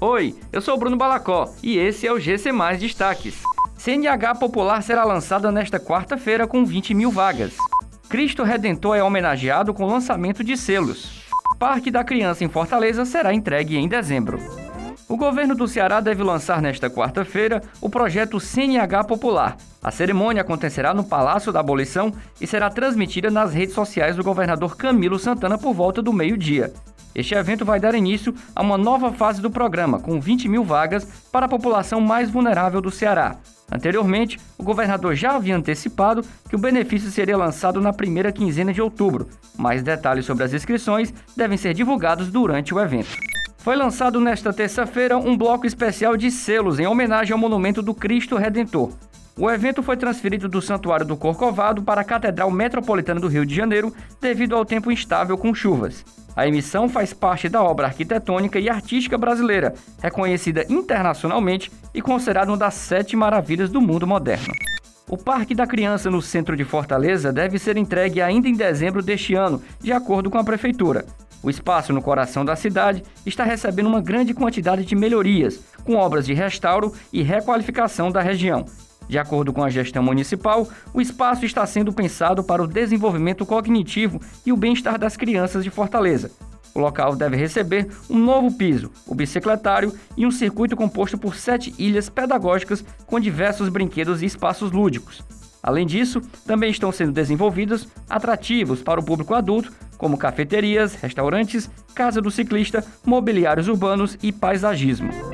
Oi, eu sou o Bruno Balacó e esse é o GC Mais Destaques. CNH Popular será lançada nesta quarta-feira com 20 mil vagas. Cristo Redentor é homenageado com lançamento de selos. Parque da Criança em Fortaleza será entregue em dezembro. O governo do Ceará deve lançar nesta quarta-feira o projeto CNH Popular. A cerimônia acontecerá no Palácio da Abolição e será transmitida nas redes sociais do governador Camilo Santana por volta do meio-dia. Este evento vai dar início a uma nova fase do programa, com 20 mil vagas para a população mais vulnerável do Ceará. Anteriormente, o governador já havia antecipado que o benefício seria lançado na primeira quinzena de outubro. Mais detalhes sobre as inscrições devem ser divulgados durante o evento. Foi lançado nesta terça-feira um bloco especial de selos em homenagem ao monumento do Cristo Redentor. O evento foi transferido do Santuário do Corcovado para a Catedral Metropolitana do Rio de Janeiro devido ao tempo instável com chuvas. A emissão faz parte da obra arquitetônica e artística brasileira, reconhecida internacionalmente e considerada uma das sete maravilhas do mundo moderno. O Parque da Criança no centro de Fortaleza deve ser entregue ainda em dezembro deste ano, de acordo com a Prefeitura. O espaço no coração da cidade está recebendo uma grande quantidade de melhorias, com obras de restauro e requalificação da região, de acordo com a gestão municipal, o espaço está sendo pensado para o desenvolvimento cognitivo e o bem-estar das crianças de Fortaleza. O local deve receber um novo piso, o bicicletário e um circuito composto por sete ilhas pedagógicas com diversos brinquedos e espaços lúdicos. Além disso, também estão sendo desenvolvidos atrativos para o público adulto, como cafeterias, restaurantes, casa do ciclista, mobiliários urbanos e paisagismo.